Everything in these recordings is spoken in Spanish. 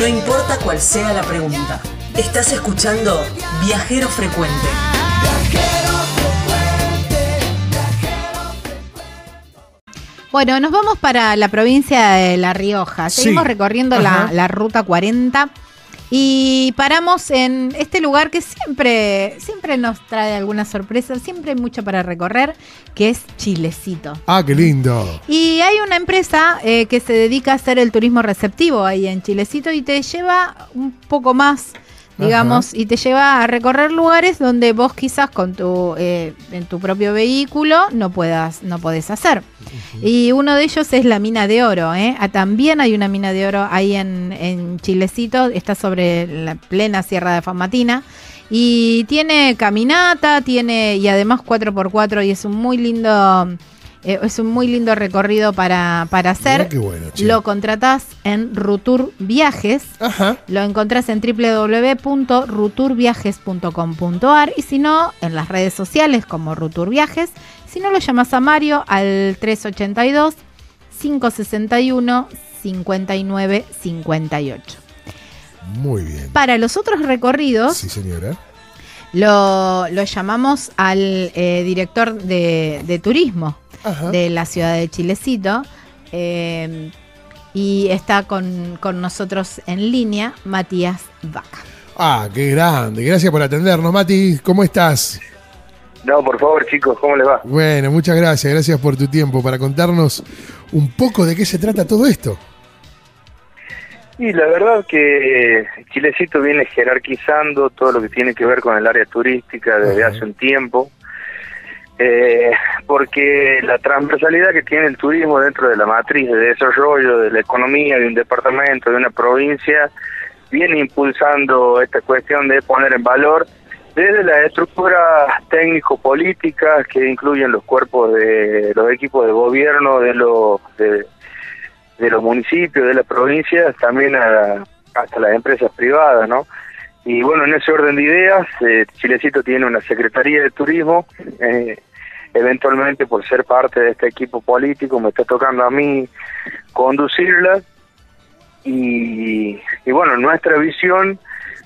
No importa cuál sea la pregunta. Estás escuchando Viajero Frecuente. Bueno, nos vamos para la provincia de La Rioja. Seguimos recorriendo la, la, ruta 40 y paramos en este lugar que siempre, siempre nos trae alguna sorpresa, siempre hay mucho para recorrer, que es Chilecito. Ah, qué lindo. Y hay una empresa eh, que se dedica a hacer el turismo receptivo ahí en Chilecito y te lleva un poco más digamos, y te lleva a recorrer lugares donde vos quizás con tu eh, en tu propio vehículo no puedas no podés hacer. Y uno de ellos es la mina de oro. ¿eh? Ah, también hay una mina de oro ahí en, en Chilecito, está sobre la plena Sierra de Famatina. Y tiene caminata, tiene y además 4x4 y es un muy lindo eh, es un muy lindo recorrido para, para hacer. lo contratás en Rutur Viajes. Lo encontrás en www.ruturviajes.com.ar y si no, en las redes sociales como Rutur Viajes. Si no, lo llamas a Mario al 382 561 5958. Muy bien. Para los otros recorridos. Sí, señora. Lo, llamamos al eh, director de turismo de la ciudad de Chilecito. Eh, y está con, nosotros en línea Matías Vaca. Ah, qué grande. Gracias por atendernos, Mati. ¿Cómo estás? No, por favor, chicos, ¿cómo les va? Bueno, muchas gracias. Gracias por tu tiempo para contarnos un poco de qué se trata todo esto. Y la verdad que Chilecito viene jerarquizando todo lo que tiene que ver con el área turística desde hace un tiempo eh, porque la transversalidad que tiene el turismo dentro de la matriz de desarrollo de la economía de un departamento, de una provincia, viene impulsando esta cuestión de poner en valor desde las estructuras técnico-políticas que incluyen los cuerpos de los equipos de gobierno de los de, los municipios, de las provincias, también hasta las empresas privadas, ¿no? Y bueno, en ese orden de ideas, eh, Chilecito tiene una Secretaría de Turismo eh, eventualmente por ser parte de este equipo político me está tocando a mí conducirla y, bueno, nuestra visión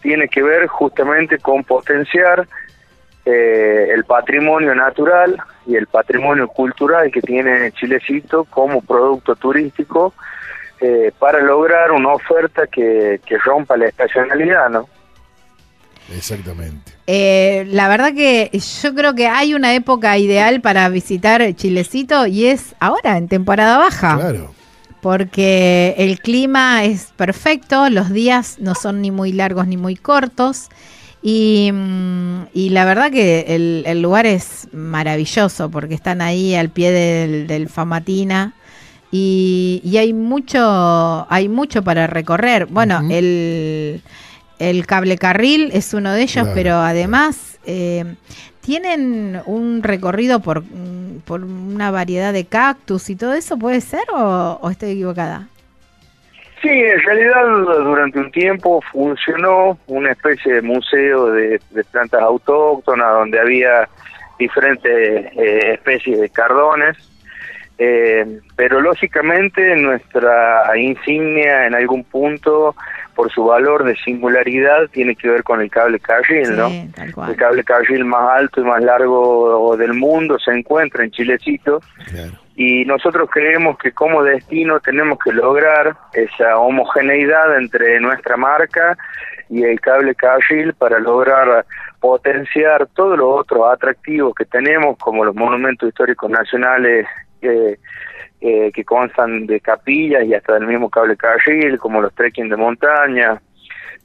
tiene que ver justamente con potenciar eh, el patrimonio natural y el patrimonio cultural que tiene Chilecito como producto turístico eh, para lograr una oferta que rompa la estacionalidad, ¿no? Exactamente. Eh, la verdad que yo creo que hay una época ideal para visitar Chilecito y es ahora, en temporada baja. Claro. Porque el clima es perfecto, los días no son ni muy largos ni muy cortos. Y, mm, la verdad que el, lugar es maravilloso porque están ahí al pie del, Famatina. Y, hay mucho hay mucho para recorrer. Bueno, el el cable carril es uno de ellos, pero además eh, tienen un recorrido por, por, una variedad de cactus y todo eso, ¿puede ser o, estoy equivocada? Sí, en realidad durante un tiempo funcionó una especie de museo de, plantas autóctonas donde había diferentes eh, especies de cardones, eh, pero lógicamente nuestra insignia en algún punto por su valor de singularidad tiene que ver con el cable carril, ¿no? El cable carril más alto y más largo del mundo se encuentra en Chilecito. Y nosotros creemos que como destino tenemos que lograr esa homogeneidad entre nuestra marca y el cable carril para lograr potenciar todos los otros atractivos que tenemos, como los monumentos históricos nacionales eh, eh, que constan de capillas y hasta del mismo cable carril, como los trekking de montaña,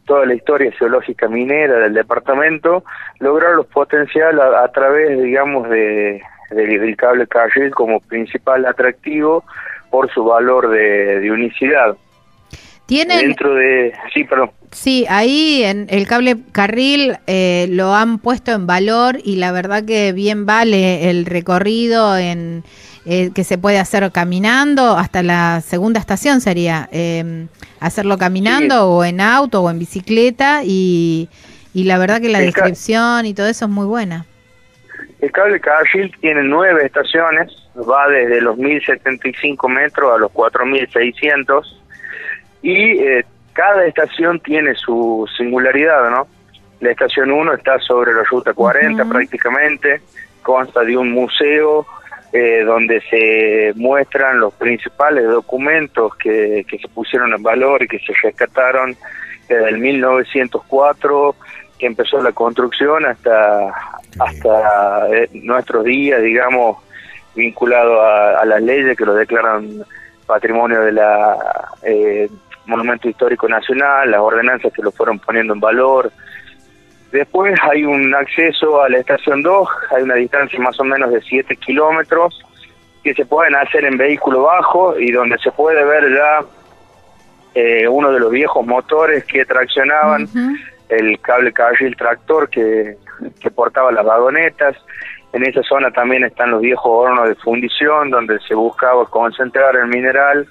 toda la historia geológica minera del departamento, lograrlos potencial a, través, digamos, de, del cable carril como principal atractivo por su valor de, unicidad. Tienen, Dentro de... Sí, perdón. Sí, ahí en el cable carril eh, lo han puesto en valor y la verdad que bien vale el recorrido en eh, que se puede hacer caminando, hasta la segunda estación sería em, hacerlo caminando o en auto o en bicicleta y, y la verdad que la descripción y todo eso es muy buena. El cable carril tiene nueve estaciones, va desde los 1075 metros a los 4600 y eh, cada estación tiene su singularidad, ¿no? La estación 1 está sobre la ruta 40 prácticamente, consta de un museo eh, donde se muestran los principales documentos que, que se pusieron en valor y que se rescataron desde el 1904 que empezó la construcción hasta hasta eh, nuestros días, digamos, vinculado a, las leyes que lo declaran patrimonio de la eh, Monumento Histórico Nacional, las ordenanzas que lo fueron poniendo en valor. Después hay un acceso a la estación 2, hay una distancia más o menos de 7 kilómetros que se pueden hacer en vehículo bajo y donde se puede ver ya eh, uno de los viejos motores que traccionaban el cable carril tractor que, que portaba las vagonetas. En esa zona también están los viejos hornos de fundición donde se buscaba concentrar el mineral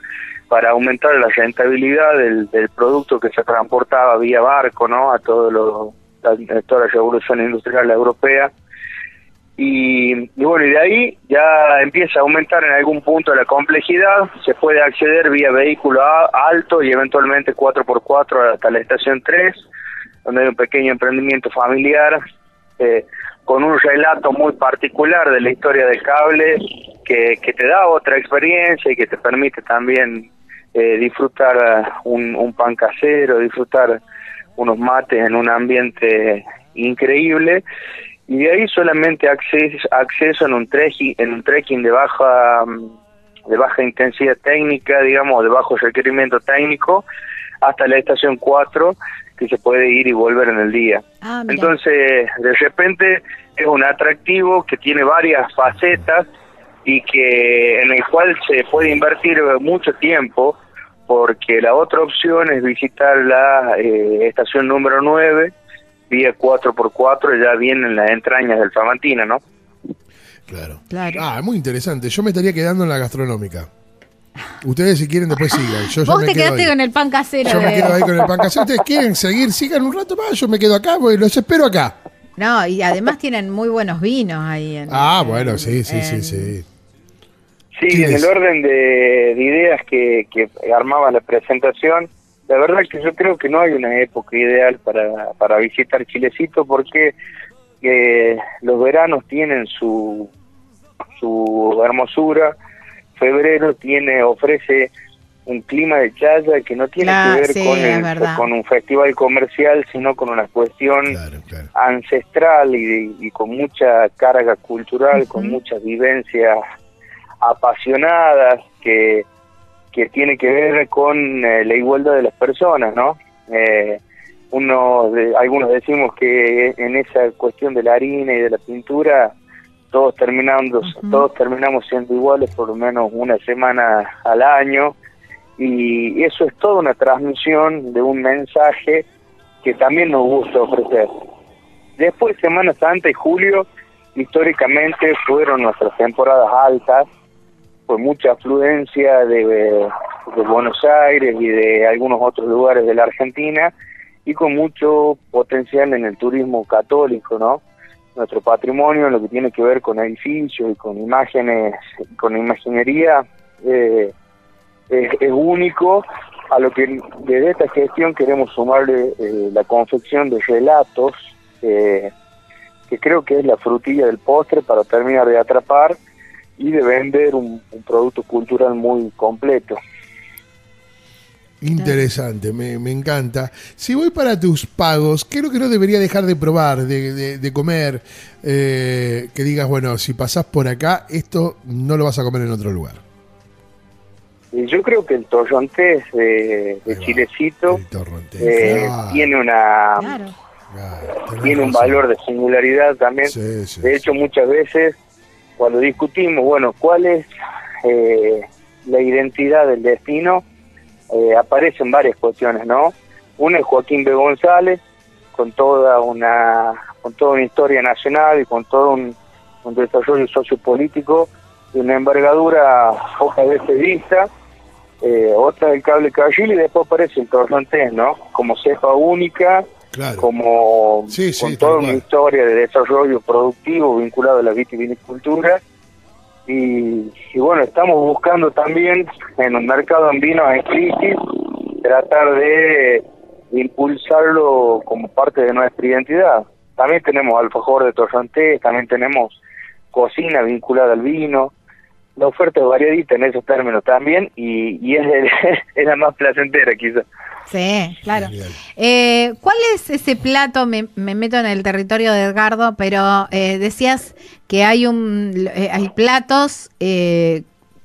para aumentar la rentabilidad del, del producto que se transportaba vía barco, ¿no? A todo toda la revolución industrial europea. Y, y, bueno, y de ahí ya empieza a aumentar en algún punto la complejidad, se puede acceder vía vehículo alto y eventualmente 4x4 hasta la estación 3, donde hay un pequeño emprendimiento familiar eh, con un relato muy particular de la historia del cable que, que te da otra experiencia y que te permite también eh, disfrutar eh, un pan casero, disfrutar unos mates en un ambiente increíble y de ahí solamente acceso, acceso en un trekking en un trekking de baja de baja intensidad técnica digamos de bajo requerimiento técnico hasta la estación 4 que se puede ir y volver en el día. Ah, Entonces, de repente es un atractivo que tiene varias facetas y que en el cual se puede invertir mucho tiempo porque la otra opción es visitar la eh, estación número 9 vía 4x4 ya viene en las entrañas del Famantina, ¿no? Claro. claro. Ah, muy interesante. Yo me estaría quedando en la gastronómica. Ustedes si quieren después sigan. Yo Vos te quedaste con el pan casero. Yo me quedo ahí con el pan casero. Ustedes quieren seguir, sigan un rato más. Yo me quedo acá, porque los espero acá. No, y además tienen muy buenos vinos ahí. En, ah, bueno, sí, sí, sí, sí. Sí, en el orden de, ideas que, que armaba la presentación, la verdad que yo creo que no hay una época ideal para, para visitar Chilecito porque eh, los veranos tienen su, su hermosura, febrero tiene ofrece un clima de chaya que no tiene que ver con, con un festival comercial, sino con una cuestión ancestral y, con mucha carga cultural, con muchas vivencias apasionadas que, que tiene que ver con eh, la igualdad de las personas, ¿no? Eh, uno de, algunos decimos que en esa cuestión de la harina y de la pintura todos terminando, todos terminamos siendo iguales por lo menos una semana al año y eso es toda una transmisión de un mensaje que también nos gusta ofrecer. Después Semana Santa y Julio históricamente fueron nuestras temporadas altas, fue mucha afluencia de, de Buenos Aires y de algunos otros lugares de la Argentina y con mucho potencial en el turismo católico, ¿no? nuestro patrimonio en lo que tiene que ver con edificios y con imágenes, con imaginería, eh, es, único, a lo que desde esta gestión queremos sumarle eh, la confección de relatos, eh, que creo que es la frutilla del postre para terminar de atrapar y de vender un producto cultural muy completo. Interesante, me, encanta. Si voy para tus pagos, ¿qué es lo que no debería dejar de probar, de, comer? Eh, que digas, bueno, si pasás por acá, esto no lo vas a comer en otro lugar. Yo creo que el torrontés de, Chilecito eh, tiene una tiene un valor de singularidad también. de hecho, muchas veces cuando discutimos, bueno, ¿cuál es eh, la identidad del destino? eh, aparecen varias cuestiones, ¿no? Una es Joaquín B. González, con toda una con toda una historia nacional y con todo un, desarrollo sociopolítico de una envergadura hoja de vista, eh, otra del cable carril y después aparece el Torrontés, ¿no? Como ceja única, como con toda una historia de desarrollo productivo vinculado a la vitivinicultura y, bueno, estamos buscando también en un mercado en vino en crisis tratar de impulsarlo como parte de nuestra identidad. También tenemos alfajor de torrontés, también tenemos cocina vinculada al vino, la oferta es variadita en esos términos también y, y es, es la más placentera quizás. Sí, claro. Eh, ¿Cuál es ese plato? Me, me, meto en el territorio de Edgardo, pero eh, decías que hay un eh, hay platos eh,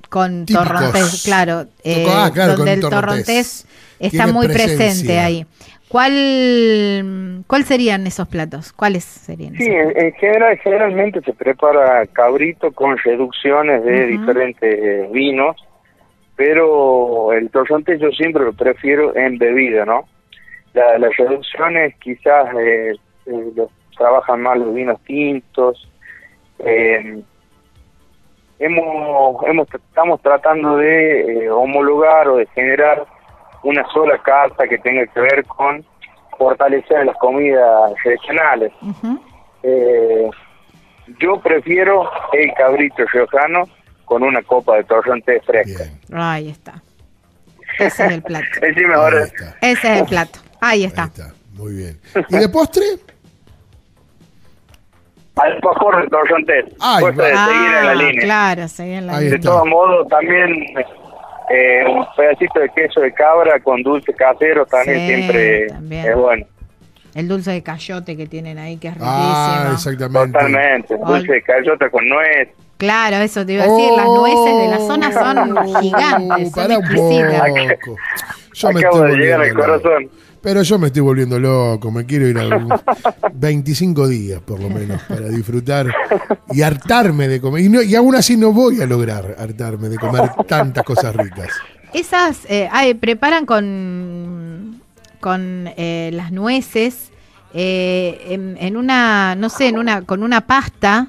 con Típicos. torrontés, claro, eh, Ah, claro, donde con el torrontés. torrontés está muy presencia. presente ahí. ¿Cuál, ¿Cuál serían esos platos? ¿Cuáles serían? Sí, esos en, en general, generalmente se prepara cabrito con reducciones de diferentes eh, vinos, pero el torrontés yo siempre lo prefiero en bebida, ¿no? La- las reducciones quizás eh, eh, los- trabajan más los vinos tintos. eh, hemos, hemos estamos tratando de eh, homologar o de generar una sola carta que tenga que ver con fortalecer las comidas regionales. Eh, yo prefiero el cabrito riojano con una copa de torrontés fresca. Bien. Ahí está. Ese es el plato. Sí, mejor. Está. Ese es el plato. Ahí Ahí está. está. Muy bien. ¿Y de postre? Alfajor de de va. seguir en la Ah, línea. claro, seguir en la Ahí De está. todos modos, también eh, un pedacito de queso de cabra con dulce casero también Sí, siempre también. es bueno. El dulce de cayote que tienen ahí, que es riquísimo. Ah, exactamente. Totalmente. Dulce de cayota con nuez. Claro, eso te iba a decir. Las nueces de la zona son Oh, gigantes, son Pará un exquisitas. poco. Yo me Acabo estoy de llegar al volviendo loco. corazón. Pero yo me estoy volviendo loco, me quiero ir a un 25 días por lo menos para disfrutar y hartarme de comer. Y, no- y aún así no voy a lograr hartarme de comer tantas cosas ricas. Esas, eh, ay, preparan con, con eh, las nueces eh, en, en una, no sé, en una, con una pasta,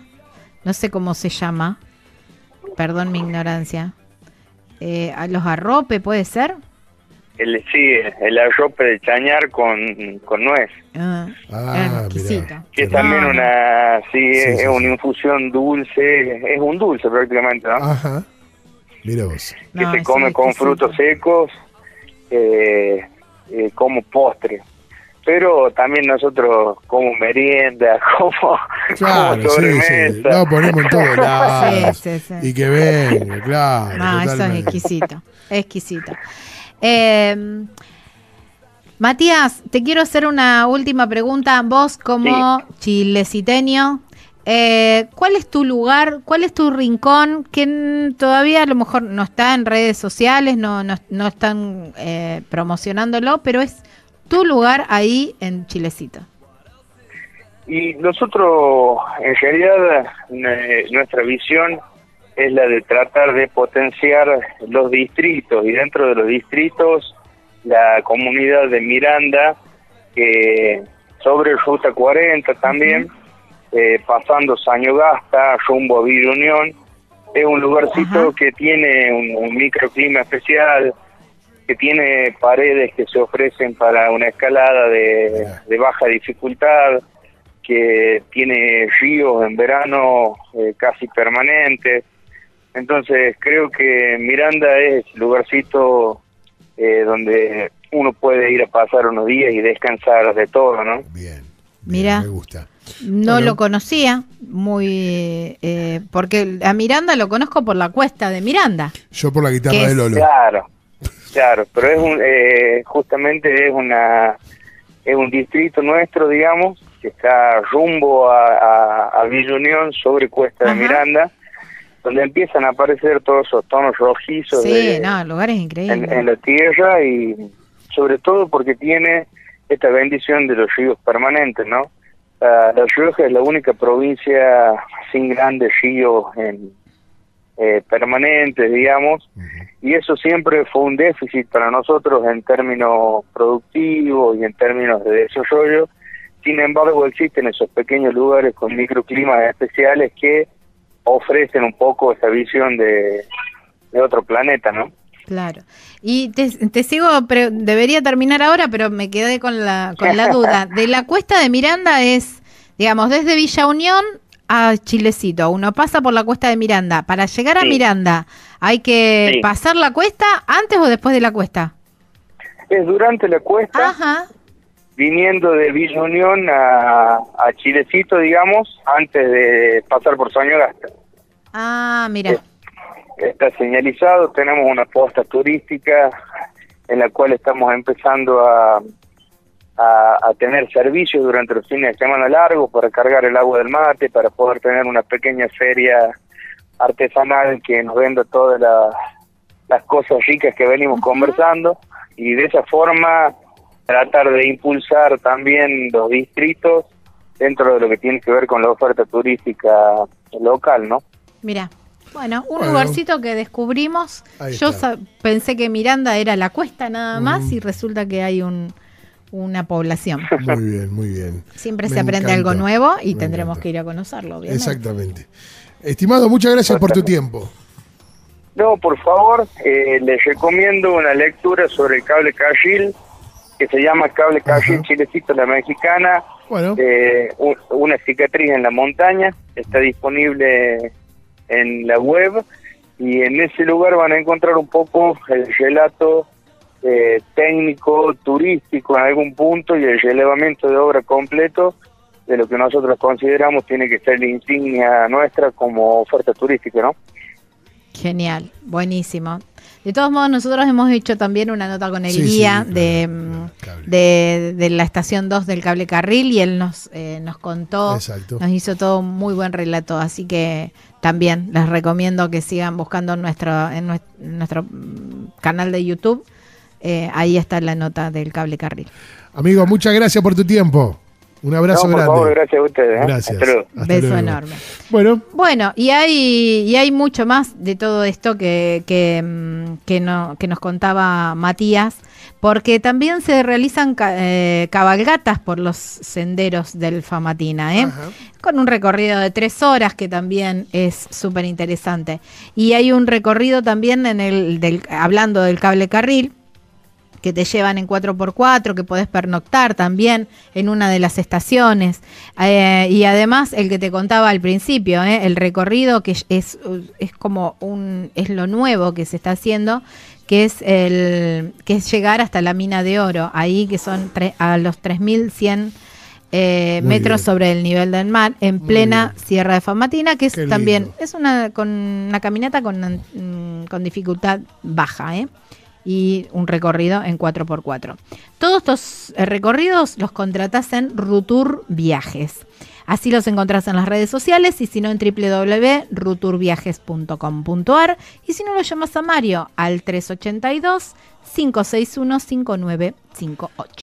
no sé cómo se llama, perdón mi ignorancia. Eh, a los arrope, ¿puede ser? El, sí, el arrope de chañar con, con nuez. Ah, Ah, mirá. Que es también rico. una, sí, Sí, es, sí, es una infusión dulce, es un dulce prácticamente, ¿no? Ajá. Mira vos. que No, se come con exquisito. frutos secos eh, eh, como postre. Pero también nosotros como merienda, como, Claro, sí, sí. No, ponemos en todos lados. Sí, sí, sí. Y que venga, claro. No, eso es exquisito, exquisito. Eh, Matías, te quiero hacer una última pregunta. Vos como chileciteño, eh, ¿cuál es tu lugar, cuál es tu rincón que todavía a lo mejor no está en redes sociales, no, no, no están eh, promocionándolo, pero es tu lugar ahí en Chilecito? Y nosotros, en realidad, nuestra visión es la de tratar de potenciar los distritos y dentro de los distritos la comunidad de Miranda, que sobre Ruta 40 también, eh, pasando Sañogasta, rumbo a Villa Unión, es un lugarcito Ajá. que tiene un, un microclima especial, que tiene paredes que se ofrecen para una escalada de baja dificultad, que tiene ríos en verano eh, casi permanentes. Entonces creo que Miranda es el lugarcito eh, donde uno puede ir a pasar unos días y descansar de todo, ¿no? Bien. bien, Mira. Me gusta. No Bueno. lo conocía muy eh, porque a Miranda lo conozco por la cuesta de Miranda. Yo por la ¿Qué guitarra es? de Lolo. Claro, claro, pero es un, eh, justamente es una es un distrito nuestro, digamos, que está rumbo a, a, a Villa Unión sobre Cuesta de. Miranda, donde empiezan a aparecer todos esos tonos rojizos Sí, de- no, el lugar es en, increíble. en la tierra y sobre todo porque tiene esta bendición de los ríos permanentes, ¿no? Ah, la Rioja es la única provincia sin grandes ríos en, eh, permanentes, digamos, y eso siempre fue un déficit para nosotros en términos productivos y en términos de desarrollo. Sin embargo, existen esos pequeños lugares con microclimas especiales que ofrecen un poco esa visión de, de otro planeta, ¿no? Claro. Y te, te sigo, pero debería terminar ahora, pero me quedé con la, con la duda. De la cuesta de Miranda es, digamos, desde Villa Unión a Chilecito. Uno pasa por la cuesta de Miranda. Para llegar a Sí. Miranda, ¿hay que Sí. pasar la cuesta antes o después de la cuesta? Es durante la cuesta, Ajá. Viniendo de Villa Unión a, a Chilecito, digamos, antes de pasar por Soñogasta. Ah, mira. Está señalizado, tenemos una posta turística en la cual estamos empezando a, a, a tener servicios durante los fines de semana largos para cargar el agua del mate, para poder tener una pequeña feria artesanal que nos venda todas las cosas ricas que venimos conversando y de esa forma tratar de impulsar también los distritos dentro de lo que tiene que ver con la oferta turística local, ¿no? Mira. Bueno, un Bueno. lugarcito que descubrimos. Yo pensé que Miranda era la cuesta nada más y resulta que hay un, una población. Muy bien, muy bien. Siempre Me se aprende encanta, algo nuevo y me tendremos encanta. que ir a conocerlo, obviamente. Exactamente. Estimado, muchas gracias por tu tiempo. No, por favor, eh, les recomiendo una lectura sobre el cable carril que se llama Cable Ajá. Chilecito La Mexicana, Bueno, eh, un- una cicatriz en la montaña, está disponible en la web y en ese lugar van a encontrar un poco el relato eh, técnico, turístico en algún punto y el relevamiento de obra completo de lo que nosotros consideramos tiene que ser la insignia nuestra como oferta turística, ¿no? Genial, buenísimo. De todos modos, nosotros hemos hecho también una nota con el Sí, guía sí, de, claro, mm, de, de la estación 2 del cable carril y él nos, eh, nos contó, Exacto. nos hizo todo un muy buen relato, así que también les recomiendo que sigan buscando nuestro, en nues- en nuestro, mm, canal de YouTube. Eh, ahí está la nota del cable carril. amigo, muchas gracias por tu tiempo. Un abrazo No, por grande. favor, gracias a ustedes. ¿eh? Gracias. Hasta luego. Hasta Beso luego. enorme. Bueno, Bueno, y hay, y hay mucho más de todo esto que, que, mm, que, no, que nos contaba Matías, porque también se realizan ca- eh, cabalgatas por los senderos del Famatina, ¿eh? Con un recorrido de tres horas que también es súper interesante. Y hay un recorrido también en el, del, hablando del cable carril, que te llevan en 4x4, que podés pernoctar también en una de las estaciones. Eh, y además el que te contaba al principio, ¿eh? el recorrido que es, es como un, es lo nuevo que se está haciendo, que es el que es llegar hasta la mina de oro, ahí que son tre- a los 3100 eh, metros bien. sobre el nivel del mar, en Muy plena bien. Sierra de Famatina, que es Qué también, lindo. es una, con una caminata con, mm, con dificultad baja, ¿eh? Y un recorrido en 4x4. Todos estos eh, recorridos los contratás en Rutur Viajes. Así los encontrás en las redes sociales y si no en www.ruturviajes.com.ar y si no lo llamas a Mario al 382 561 5958.